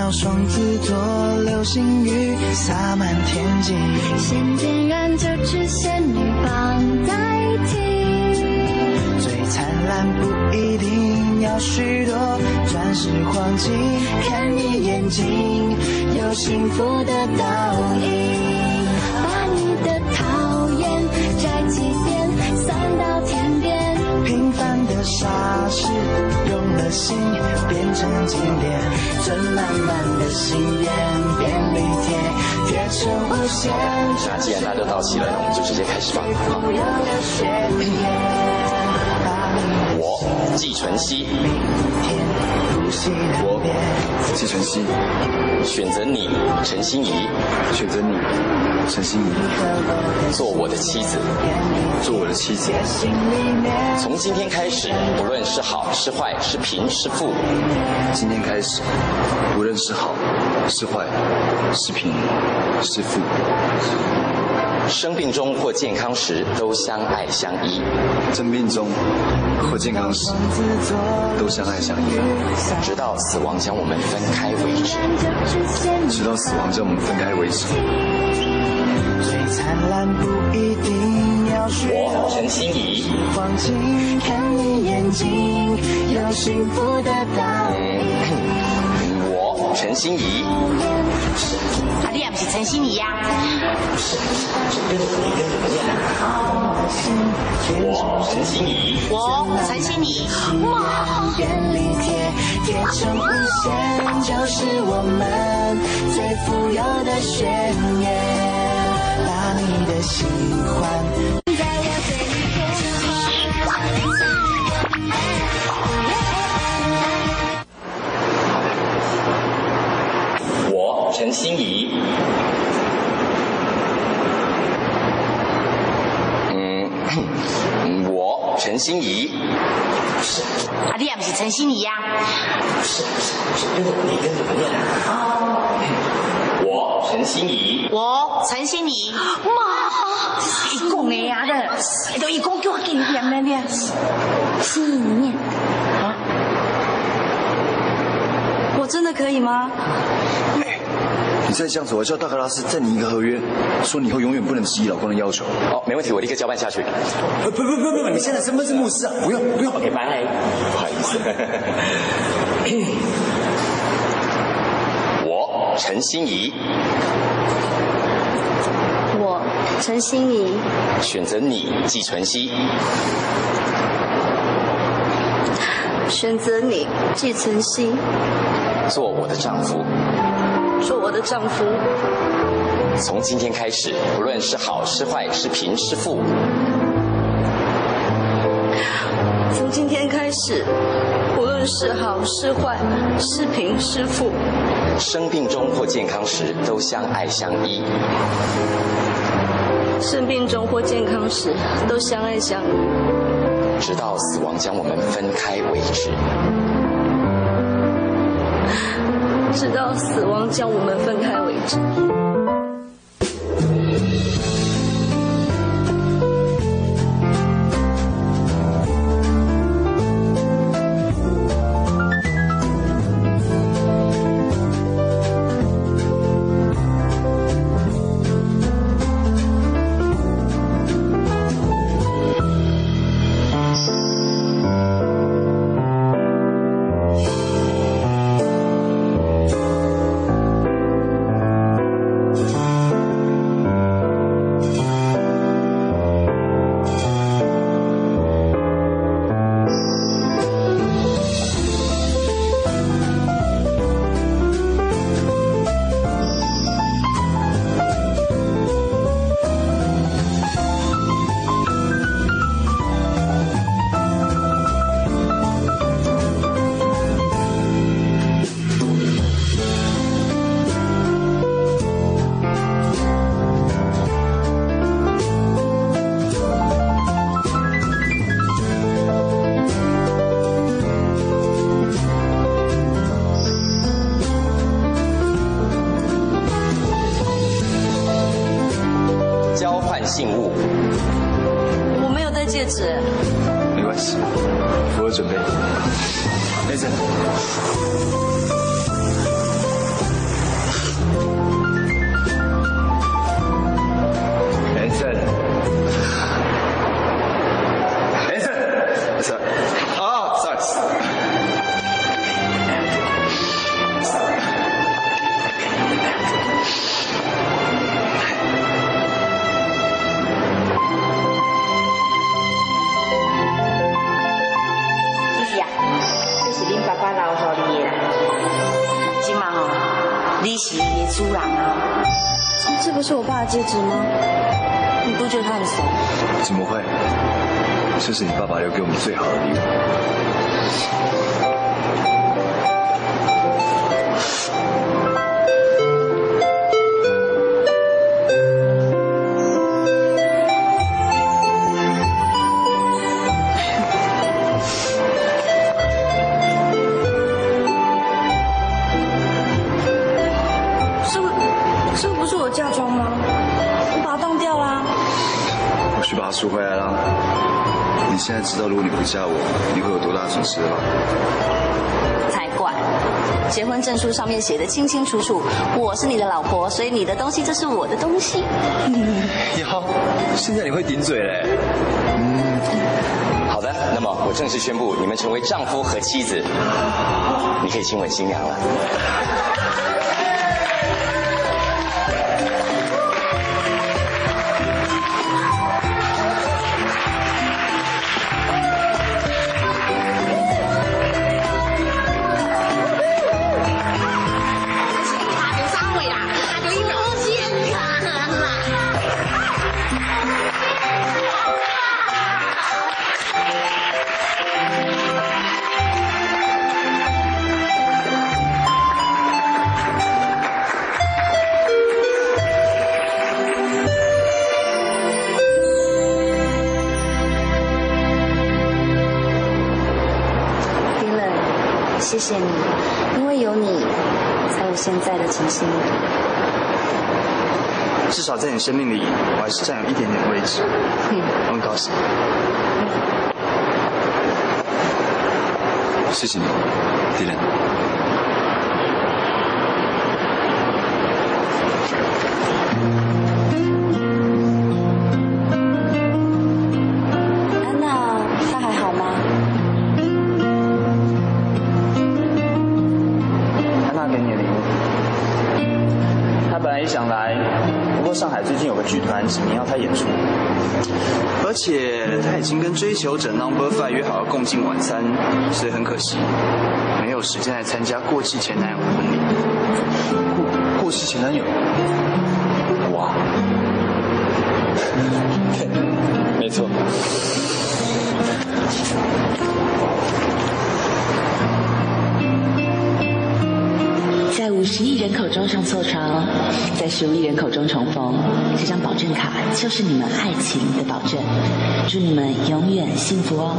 S: 到双子座流星雨洒满天际，
E: 先点燃就只仙女棒代替。
S: 最灿烂不一定要许多钻石黄金，看你眼睛有幸福的倒影。
E: 把你的讨厌摘几遍，散到天边。
S: 平凡的傻事，心变成经典，存满满的心愿，便利贴贴成无限。
R: 那既然大家都到齐了，那我们就直接开始吧。好季纯希，
G: 我季晨曦，
R: 选择你陈心怡，
G: 选择你陈心怡，
R: 做我的妻子，
G: 做我的妻子。
R: 从今天开始，不论是好是坏，是贫是富，
G: 今天开始，无论是好是坏，是贫是富，
R: 生病中或健康时都相爱相依，
G: 生病中或健康时都相爱相依，
R: 直到死亡将我们分开为止。
G: 直到死亡将我们分开为止。
S: 最灿烂不一定要许
R: 我陈心怡，陈心怡，
H: 啊，你也不是陈心怡呀、
R: 我陈心怡，
H: 我陈心怡，
S: 便利贴贴成无限，就是我们最富有的宣言。把你的喜欢。
R: 陈心怡，嗯，我陈心怡。
H: 是，啊，你也不是陈心怡呀？
R: 不是不是不是，跟着你跟着我念啊。我陈心怡。
H: 我陈心怡。妈，一讲的呀的，都一共叫我给你念念念。
T: 心怡，你念。
H: 啊？
T: 我真的可以吗？
G: 你再这样子，我叫大格拉斯再你一个合约，说你以后永远不能质疑老公的要求。
R: 好，没问题，我立刻交办下去。
G: 不不不不不，你现在身份是牧师啊，不用不用。
R: OK，拜。不好意思。我陈心怡。
T: 我陈心怡。
R: 选择你季晨曦。
T: 选择你季存希。
R: 做我的丈夫。
T: 做我的丈夫。
R: 从今天开始，不论是好是坏，是贫是富。
T: 从今天开始，不论是好是坏，是贫是富。
R: 生病中或健康时，都相爱相依。
T: 生病中或健康时，都相爱相依。
R: 直到死亡将我们分开为止。
T: 直到死亡将我们分开为止。
G: 道，如果你不嫁我，你会有多大损失了吧？
T: 才怪！结婚证书上面写的清清楚楚，我是你的老婆，所以你的东西就是我的东西。
G: 哟，现在你会顶嘴嘞？
R: 好的，那么我正式宣布，你们成为丈夫和妻子，你可以亲吻新娘了。
T: 在的情心。
G: 至少在你生命里，我还是占有一点点位置。嗯，我很高兴。
A: 谢谢你，迪莲。
G: 最近有个剧团指名要他演出，而且他已经跟追求者 Number Five 约好了共进晚餐，所以很可惜，没有时间来参加过气前男友的婚礼。
A: 过过气前男友，哇，没错。
U: 五十亿人口中上错床，在十五亿人口中重逢，这张保证卡就是你们爱情的保证。祝你们永远幸福哦！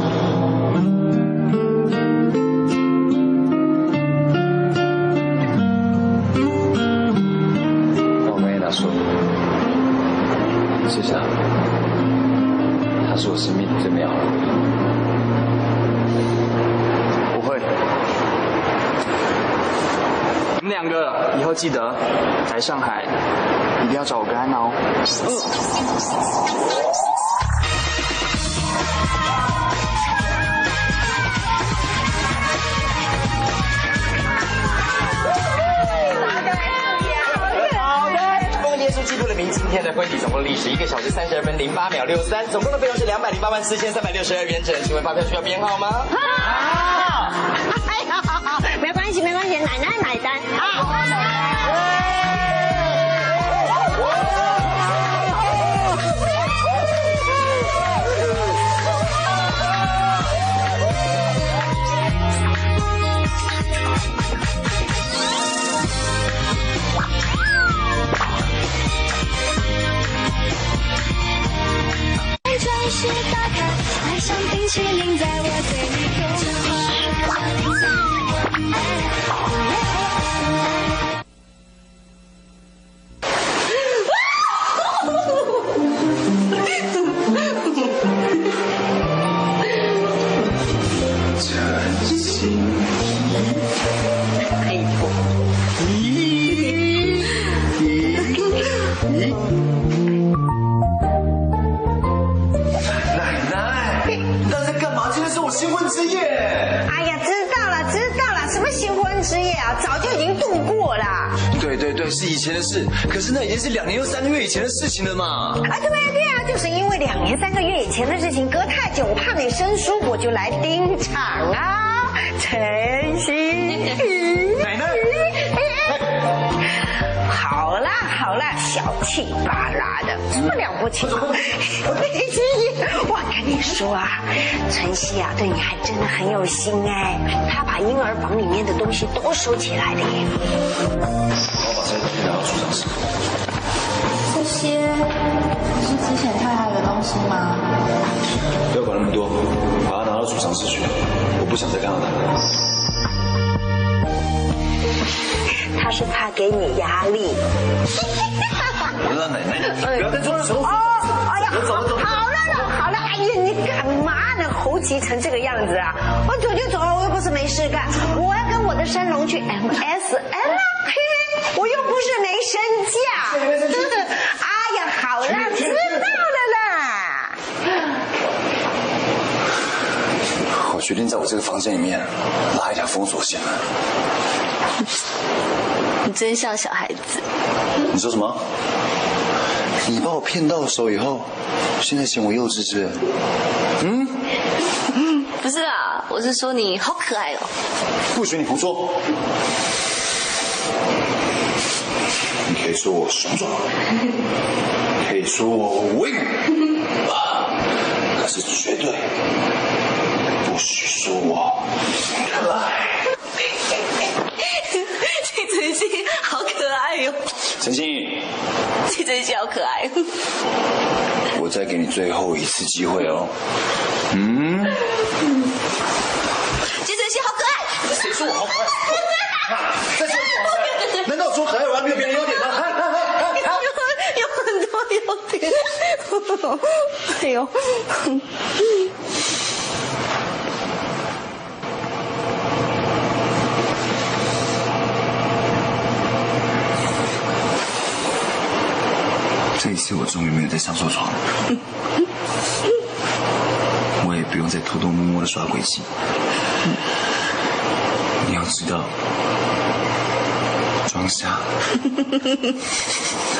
A: 我跟安娜说，谢谢她，她是我生命最美好的。
G: 不会，你们两个以后记得来上海，一定要找我跟安娜哦。
R: 好的，奉耶稣基督的名，今天的婚礼总共历时一个小时三十二分零八秒六三，总共的费用是两百零八万四千三百六十二元整。请问发票需要编号吗？
O: 好，哎呀，好好，没关系，没关系，奶奶买单啊。
E: 冰淇淋在我嘴里融
A: 真事，可是那已经是两年又三个月以前的事情了嘛。
O: 啊，对啊，对啊，就是因为两年三个月以前的事情隔太久，我怕你生疏，我就来盯场啊，晨曦。
L: 奶奶，
O: 好啦好啦，小气巴拉的，什么了不起？你说啊，晨曦啊，对你还真的很有心哎，他把婴儿房里面的东西都收起来了耶。
A: 我把这些东西拿到储藏室。
T: 这些是之前太太的东西吗？
A: 不要管那么多，把它拿到储藏室去。我不想再看到它。
O: 他是怕给你压力。
A: 我让奶奶，不要再装熟。
O: 哦，哎呀，
A: 走走走
O: 好了了，好了，哎呀，你干嘛呢？猴急成这个样子啊！我走就走，我又不是没事干，我要跟我的山龙去 M S M 啊，嘿嘿，我又不是没身价。哎呀，好了，知道了啦。
A: 我决定在我这个房间里面拉一条封锁线。
T: 你真像小孩子。
A: 你说什么？你把我骗到手以后，现在嫌我幼稚是不是？嗯？
T: 不是啦，我是说你好可爱哦。
A: 不许你胡说！你可以说我雄壮，可以说我威武，啊可是绝对不许说我可爱。
T: 这晨曦好可爱哟、
A: 陈欣，
T: 记得叫可爱。
A: 我再给你最后一次机会哦。嗯。
T: 季晨曦好可爱。
A: 谁说我好可爱？再说，难道说可爱我还没有别的优点吗？
T: 有有很多优点。
O: 哎呦。
A: 这一次我终于没有再上错床了，我也不用再偷偷摸摸的耍鬼气。你要知道，装瞎，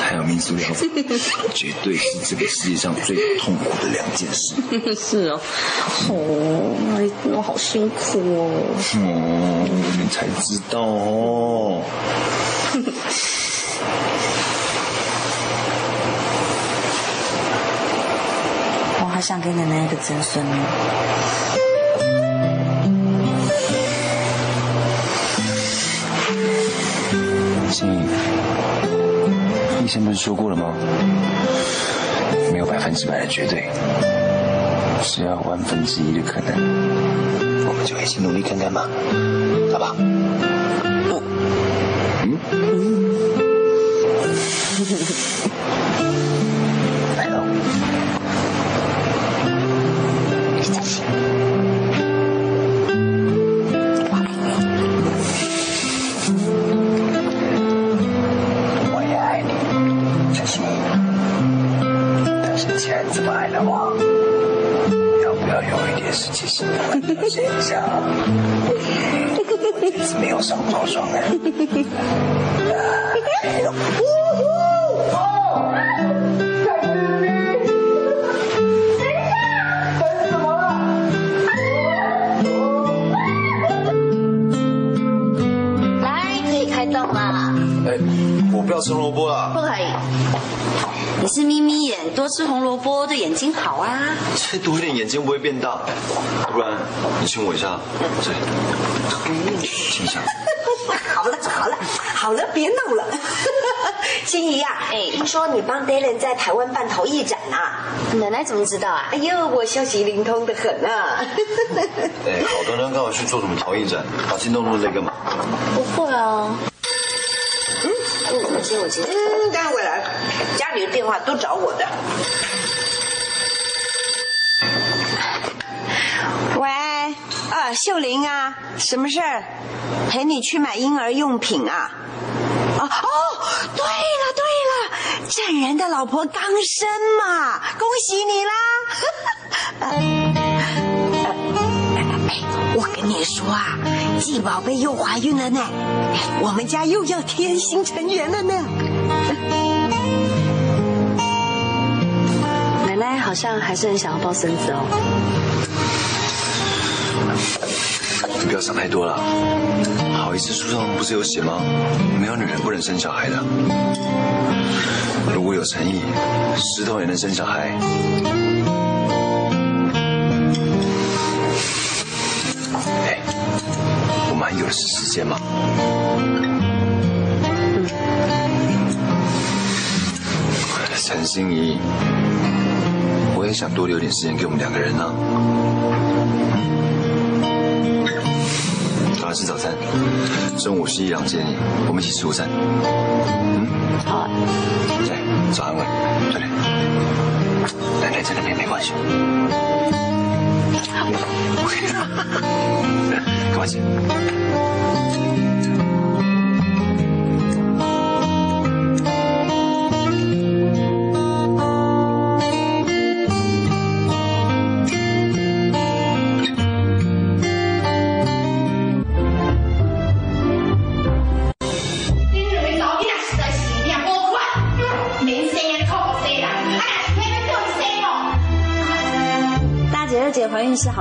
A: 还有民俗疗法，绝对是这个世界上最痛苦的两件事。
O: 是哦，哦，哎，我好辛苦哦。
A: 哦，你才知道哦。
F: 好想给奶奶一个曾孙哦。
A: 心怡，医生不是说过了吗？没有百分之百的绝对，只要万分之一的可能，我们就一起努力看看吧，好吧？嗯嗯。我也爱你，小心。但是既然这么爱的话，要不要有一点实际行动来表现一下？我这次没有上错床哎。要吃萝卜啊！
V: 不可以。你是眯眯眼，多吃红萝卜对眼睛好啊。
A: 吃多一点，眼睛不会变大。不然你亲我一下，这里，亲一下。
O: 好了好了好了，别闹了。心怡呀，哎，听说你帮 Dylan 在台湾办陶艺展啊？
V: 奶奶怎么知道啊？
O: 哎呦，我消息灵通的很啊。
A: 哎，好端端刚好去做什么陶艺展，把心动弄在干嘛？
V: 不会啊。我接我接。
O: 嗯，待会来，家里的电话都找我的。喂，啊，秀玲啊，什么事儿？陪你去买婴儿用品啊？啊哦，对了对了，证人的老婆刚生嘛，恭喜你啦！我跟你说啊，季宝贝又怀孕了呢，我们家又要添新成员了呢。
F: 奶奶好像还是很想要抱孙子哦。
A: 你不要想太多了。好意思书上不是有写吗？没有女人不能生小孩的。如果有诚意，石头也能生小孩。有的是时间吗。陈心怡，我也想多留点时间给我们两个人呢、赶快吃早餐，中午西一阳接你，我们一起吃午餐。嗯，
F: 好。
A: 对，早安吻，快点。奶奶在那边没关系。赶快吃。
H: 你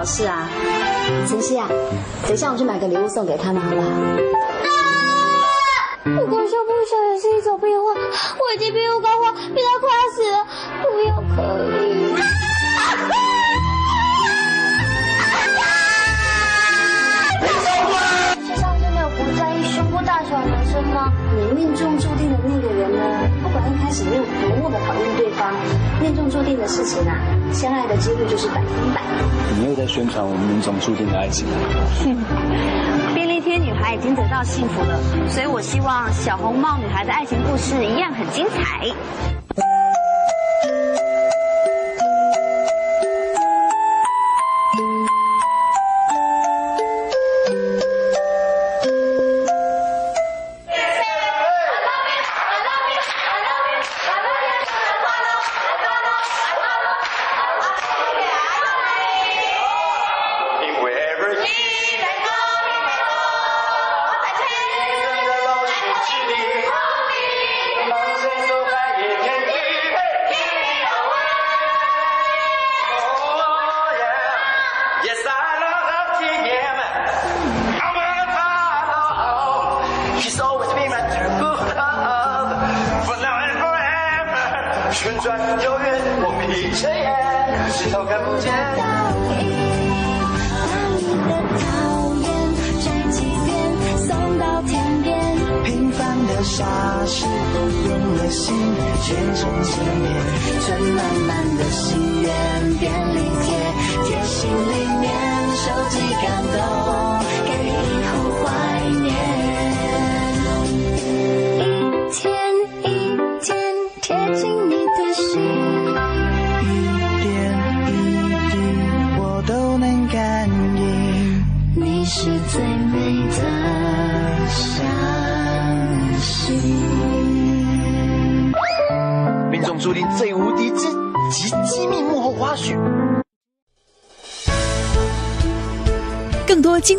F: 事啊。晨曦啊，等一下我去买个礼物送给他们好不好？
B: 如果说不小也是一种变化，我已经比我高花，比大小的男生吗？
F: 你命中注定的那个人呢，不管一开始你有多么的讨厌对方，命中注定的事情啊，相爱的几率就是百分百。
W: 你又在宣传我们命中注定的爱情。
X: 便利贴女孩已经得到幸福了，所以我希望小红帽女孩的爱情故事一样很精彩。